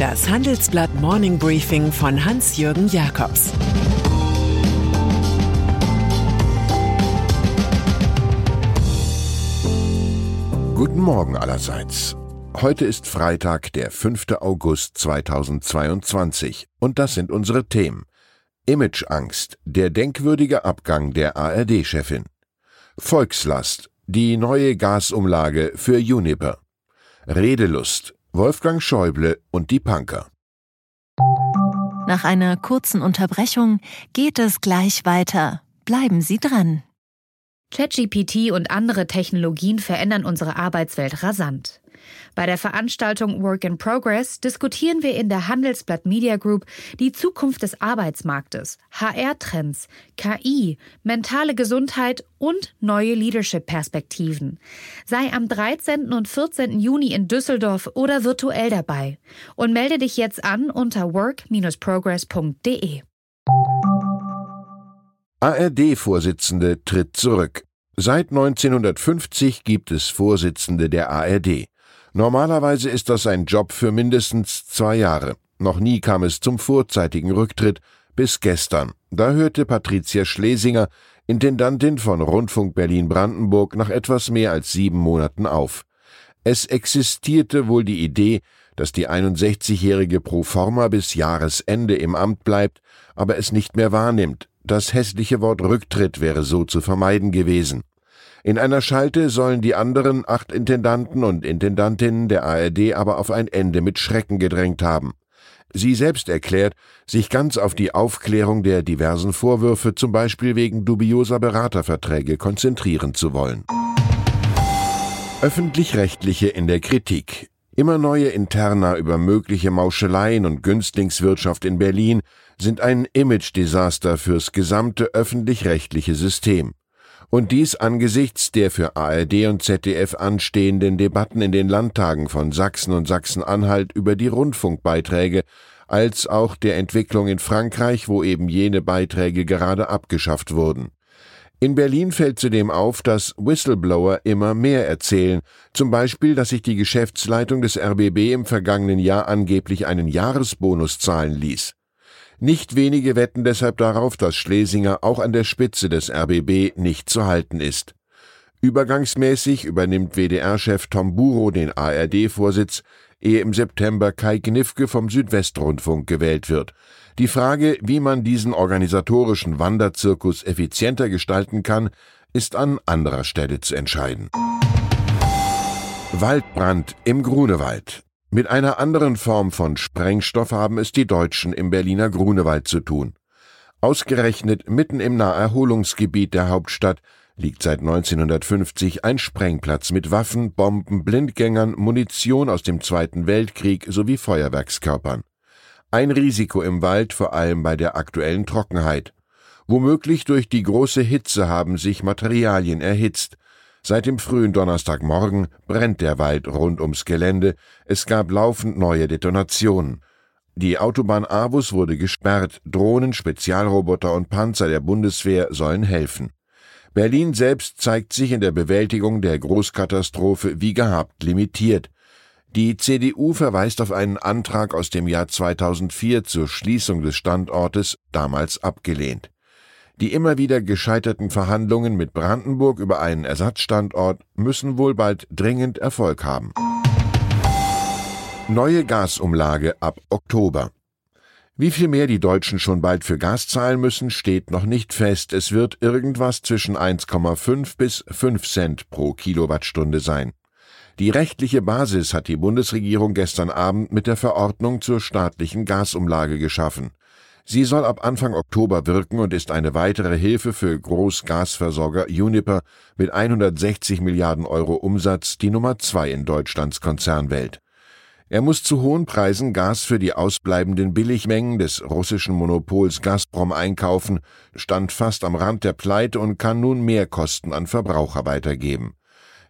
Das Handelsblatt Morning Briefing von Hans-Jürgen Jakobs Guten Morgen allerseits. Heute ist Freitag, der 5. August 2022 und das sind unsere Themen. Imageangst, der denkwürdige Abgang der ARD-Chefin. Volkslast, die neue Gasumlage für Juniper. Redelust, Wolfgang Schäuble und die Punker. Nach einer kurzen Unterbrechung geht es gleich weiter. Bleiben Sie dran. ChatGPT und andere Technologien verändern unsere Arbeitswelt rasant. Bei der Veranstaltung Work in Progress diskutieren wir in der Handelsblatt Media Group die Zukunft des Arbeitsmarktes, HR-Trends, KI, mentale Gesundheit und neue Leadership-Perspektiven. Sei am 13. und 14. Juni in Düsseldorf oder virtuell dabei und melde dich jetzt an unter work-progress.de. ARD-Vorsitzende tritt zurück. Seit 1950 gibt es Vorsitzende der ARD. Normalerweise ist das ein Job für mindestens zwei Jahre. Noch nie kam es zum vorzeitigen Rücktritt, bis gestern. Da hörte Patricia Schlesinger, Intendantin von Rundfunk Berlin-Brandenburg, nach etwas mehr als sieben Monaten auf. Es existierte wohl die Idee, dass die 61-jährige pro forma bis Jahresende im Amt bleibt, aber es nicht mehr wahrnimmt. Das hässliche Wort Rücktritt wäre so zu vermeiden gewesen. In einer Schalte sollen die anderen acht Intendanten und Intendantinnen der ARD aber auf ein Ende mit Schrecken gedrängt haben. Sie selbst erklärt, sich ganz auf die Aufklärung der diversen Vorwürfe, zum Beispiel wegen dubioser Beraterverträge, konzentrieren zu wollen. Öffentlich-Rechtliche in der Kritik. Immer neue Interna über mögliche Mauscheleien und Günstlingswirtschaft in Berlin sind ein Image-Desaster fürs gesamte öffentlich-rechtliche System. Und dies angesichts der für ARD und ZDF anstehenden Debatten in den Landtagen von Sachsen und Sachsen-Anhalt über die Rundfunkbeiträge, als auch der Entwicklung in Frankreich, wo eben jene Beiträge gerade abgeschafft wurden. In Berlin fällt zudem auf, dass Whistleblower immer mehr erzählen, zum Beispiel, dass sich die Geschäftsleitung des RBB im vergangenen Jahr angeblich einen Jahresbonus zahlen ließ. Nicht wenige wetten deshalb darauf, dass Schlesinger auch an der Spitze des RBB nicht zu halten ist. Übergangsmäßig übernimmt WDR-Chef Tom Buro den ARD-Vorsitz, ehe im September Kai Gnifke vom Südwestrundfunk gewählt wird. Die Frage, wie man diesen organisatorischen Wanderzirkus effizienter gestalten kann, ist an anderer Stelle zu entscheiden. Waldbrand im Grunewald. Mit einer anderen Form von Sprengstoff haben es die Deutschen im Berliner Grunewald zu tun. Ausgerechnet mitten im Naherholungsgebiet der Hauptstadt liegt seit 1950 ein Sprengplatz mit Waffen, Bomben, Blindgängern, Munition aus dem Zweiten Weltkrieg sowie Feuerwerkskörpern. Ein Risiko im Wald, vor allem bei der aktuellen Trockenheit. Womöglich durch die große Hitze haben sich Materialien erhitzt, Seit dem frühen Donnerstagmorgen brennt der Wald rund ums Gelände, es gab laufend neue Detonationen. Die Autobahn Avus wurde gesperrt, Drohnen, Spezialroboter und Panzer der Bundeswehr sollen helfen. Berlin selbst zeigt sich in der Bewältigung der Großkatastrophe wie gehabt limitiert. Die CDU verweist auf einen Antrag aus dem Jahr 2004 zur Schließung des Standortes, damals abgelehnt. Die immer wieder gescheiterten Verhandlungen mit Brandenburg über einen Ersatzstandort müssen wohl bald dringend Erfolg haben. Neue Gasumlage ab Oktober. Wie viel mehr die Deutschen schon bald für Gas zahlen müssen, steht noch nicht fest. Es wird irgendwas zwischen 1,5 bis 5 Cent pro Kilowattstunde sein. Die rechtliche Basis hat die Bundesregierung gestern Abend mit der Verordnung zur staatlichen Gasumlage geschaffen. Sie soll ab Anfang Oktober wirken und ist eine weitere Hilfe für Großgasversorger Uniper mit 160 Milliarden Euro Umsatz die Nummer zwei in Deutschlands Konzernwelt. Er muss zu hohen Preisen Gas für die ausbleibenden Billigmengen des russischen Monopols Gazprom einkaufen, stand fast am Rand der Pleite und kann nun mehr Kosten an Verbraucher weitergeben.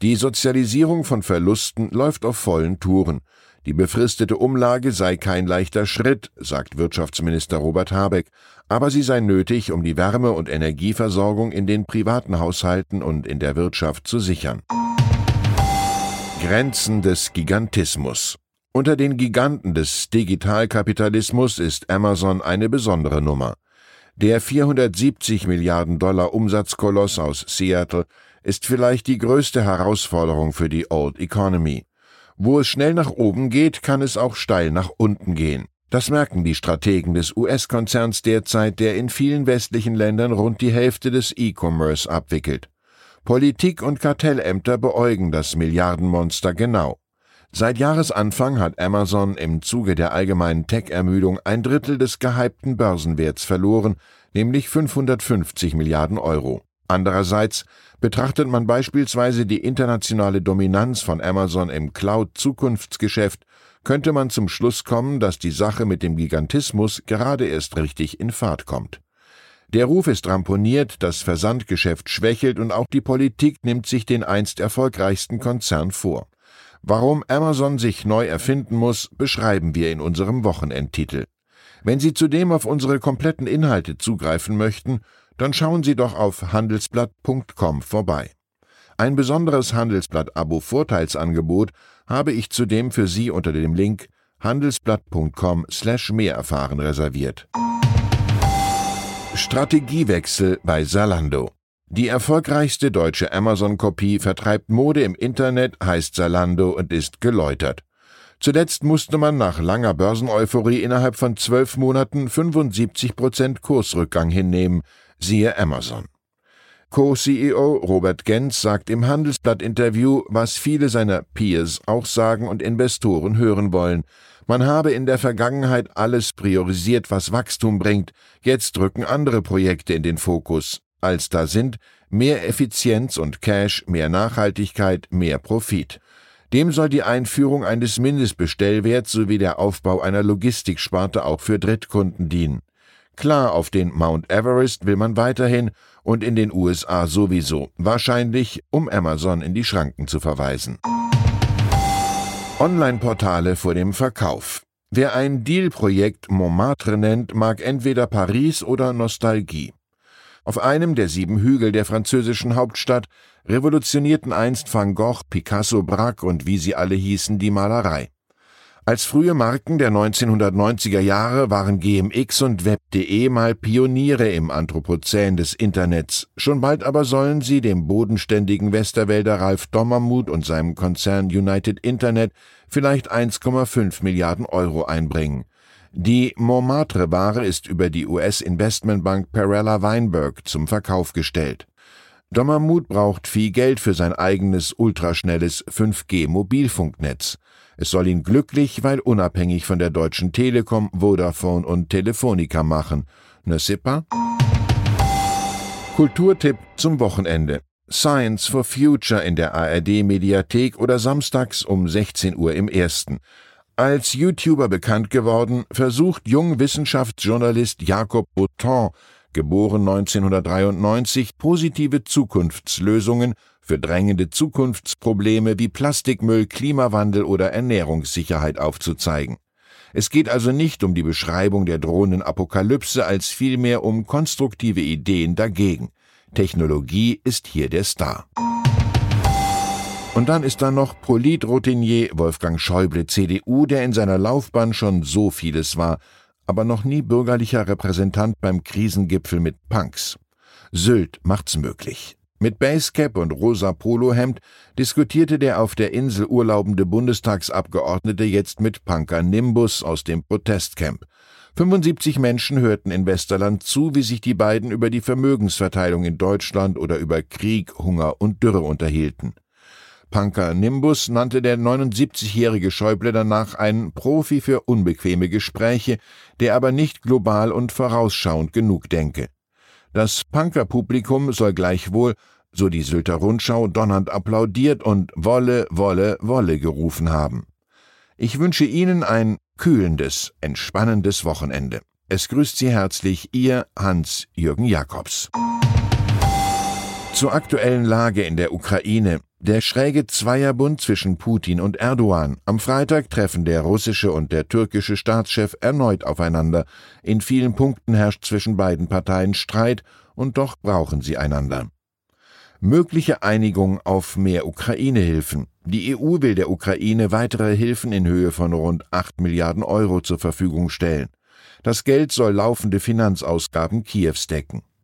Die Sozialisierung von Verlusten läuft auf vollen Touren. Die befristete Umlage sei kein leichter Schritt, sagt Wirtschaftsminister Robert Habeck, aber sie sei nötig, um die Wärme- und Energieversorgung in den privaten Haushalten und in der Wirtschaft zu sichern. Grenzen des Gigantismus. Unter den Giganten des Digitalkapitalismus ist Amazon eine besondere Nummer. Der 470 Milliarden Dollar Umsatzkoloss aus Seattle ist vielleicht die größte Herausforderung für die Old Economy. Wo es schnell nach oben geht, kann es auch steil nach unten gehen. Das merken die Strategen des US-Konzerns derzeit, der in vielen westlichen Ländern rund die Hälfte des E-Commerce abwickelt. Politik und Kartellämter beäugen das Milliardenmonster genau. Seit Jahresanfang hat Amazon im Zuge der allgemeinen Tech-Ermüdung ein Drittel des gehypten Börsenwerts verloren, nämlich 550 Milliarden Euro. Andererseits betrachtet man beispielsweise die internationale Dominanz von Amazon im Cloud-Zukunftsgeschäft, könnte man zum Schluss kommen, dass die Sache mit dem Gigantismus gerade erst richtig in Fahrt kommt. Der Ruf ist ramponiert, das Versandgeschäft schwächelt und auch die Politik nimmt sich den einst erfolgreichsten Konzern vor. Warum Amazon sich neu erfinden muss, beschreiben wir in unserem Wochenendtitel. Wenn Sie zudem auf unsere kompletten Inhalte zugreifen möchten, dann schauen Sie doch auf handelsblatt.com vorbei. Ein besonderes Handelsblatt-Abo-Vorteilsangebot habe ich zudem für Sie unter dem Link handelsblatt.com slash mehr erfahren reserviert. Strategiewechsel bei Salando die erfolgreichste deutsche Amazon-Kopie vertreibt Mode im Internet, heißt Zalando und ist geläutert. Zuletzt musste man nach langer Börseneuphorie innerhalb von zwölf Monaten 75 Prozent Kursrückgang hinnehmen, siehe Amazon. Co-CEO Robert Genz sagt im Handelsblatt-Interview, was viele seiner Peers auch sagen und Investoren hören wollen. Man habe in der Vergangenheit alles priorisiert, was Wachstum bringt. Jetzt rücken andere Projekte in den Fokus als da sind mehr Effizienz und Cash, mehr Nachhaltigkeit, mehr Profit. Dem soll die Einführung eines Mindestbestellwerts sowie der Aufbau einer Logistiksparte auch für Drittkunden dienen. Klar, auf den Mount Everest will man weiterhin und in den USA sowieso, wahrscheinlich um Amazon in die Schranken zu verweisen. Online-Portale vor dem Verkauf. Wer ein Deal-Projekt Montmartre nennt, mag entweder Paris oder Nostalgie. Auf einem der sieben Hügel der französischen Hauptstadt revolutionierten einst Van Gogh, Picasso, Braque und wie sie alle hießen die Malerei. Als frühe Marken der 1990er Jahre waren GMX und Web.de mal Pioniere im Anthropozän des Internets. Schon bald aber sollen sie dem bodenständigen Westerwälder Ralf Dommermuth und seinem Konzern United Internet vielleicht 1,5 Milliarden Euro einbringen. Die Montmartre-Ware ist über die US-Investmentbank Perella Weinberg zum Verkauf gestellt. Dommermuth braucht viel Geld für sein eigenes ultraschnelles 5G-Mobilfunknetz. Es soll ihn glücklich, weil unabhängig von der Deutschen Telekom, Vodafone und Telefonica machen. Ne pas? Kulturtipp zum Wochenende. Science for Future in der ARD Mediathek oder samstags um 16 Uhr im ersten. Als YouTuber bekannt geworden, versucht Jungwissenschaftsjournalist Jakob Bouton, geboren 1993, positive Zukunftslösungen für drängende Zukunftsprobleme wie Plastikmüll, Klimawandel oder Ernährungssicherheit aufzuzeigen. Es geht also nicht um die Beschreibung der drohenden Apokalypse, als vielmehr um konstruktive Ideen dagegen. Technologie ist hier der Star. Und dann ist da noch Politroutinier Wolfgang Schäuble, CDU, der in seiner Laufbahn schon so vieles war, aber noch nie bürgerlicher Repräsentant beim Krisengipfel mit Punks. Sylt macht's möglich. Mit Basecap und rosa Polohemd diskutierte der auf der Insel urlaubende Bundestagsabgeordnete jetzt mit Punker Nimbus aus dem Protestcamp. 75 Menschen hörten in Westerland zu, wie sich die beiden über die Vermögensverteilung in Deutschland oder über Krieg, Hunger und Dürre unterhielten. Punker Nimbus nannte der 79-jährige Schäuble danach einen Profi für unbequeme Gespräche, der aber nicht global und vorausschauend genug denke. Das Punker-Publikum soll gleichwohl, so die Sylter Rundschau, donnernd applaudiert und Wolle, Wolle, Wolle gerufen haben. Ich wünsche Ihnen ein kühlendes, entspannendes Wochenende. Es grüßt Sie herzlich Ihr Hans-Jürgen Jakobs. Zur aktuellen Lage in der Ukraine. Der schräge Zweierbund zwischen Putin und Erdogan. Am Freitag treffen der russische und der türkische Staatschef erneut aufeinander. In vielen Punkten herrscht zwischen beiden Parteien Streit, und doch brauchen sie einander. Mögliche Einigung auf mehr Ukraine-Hilfen. Die EU will der Ukraine weitere Hilfen in Höhe von rund 8 Milliarden Euro zur Verfügung stellen. Das Geld soll laufende Finanzausgaben Kiews decken.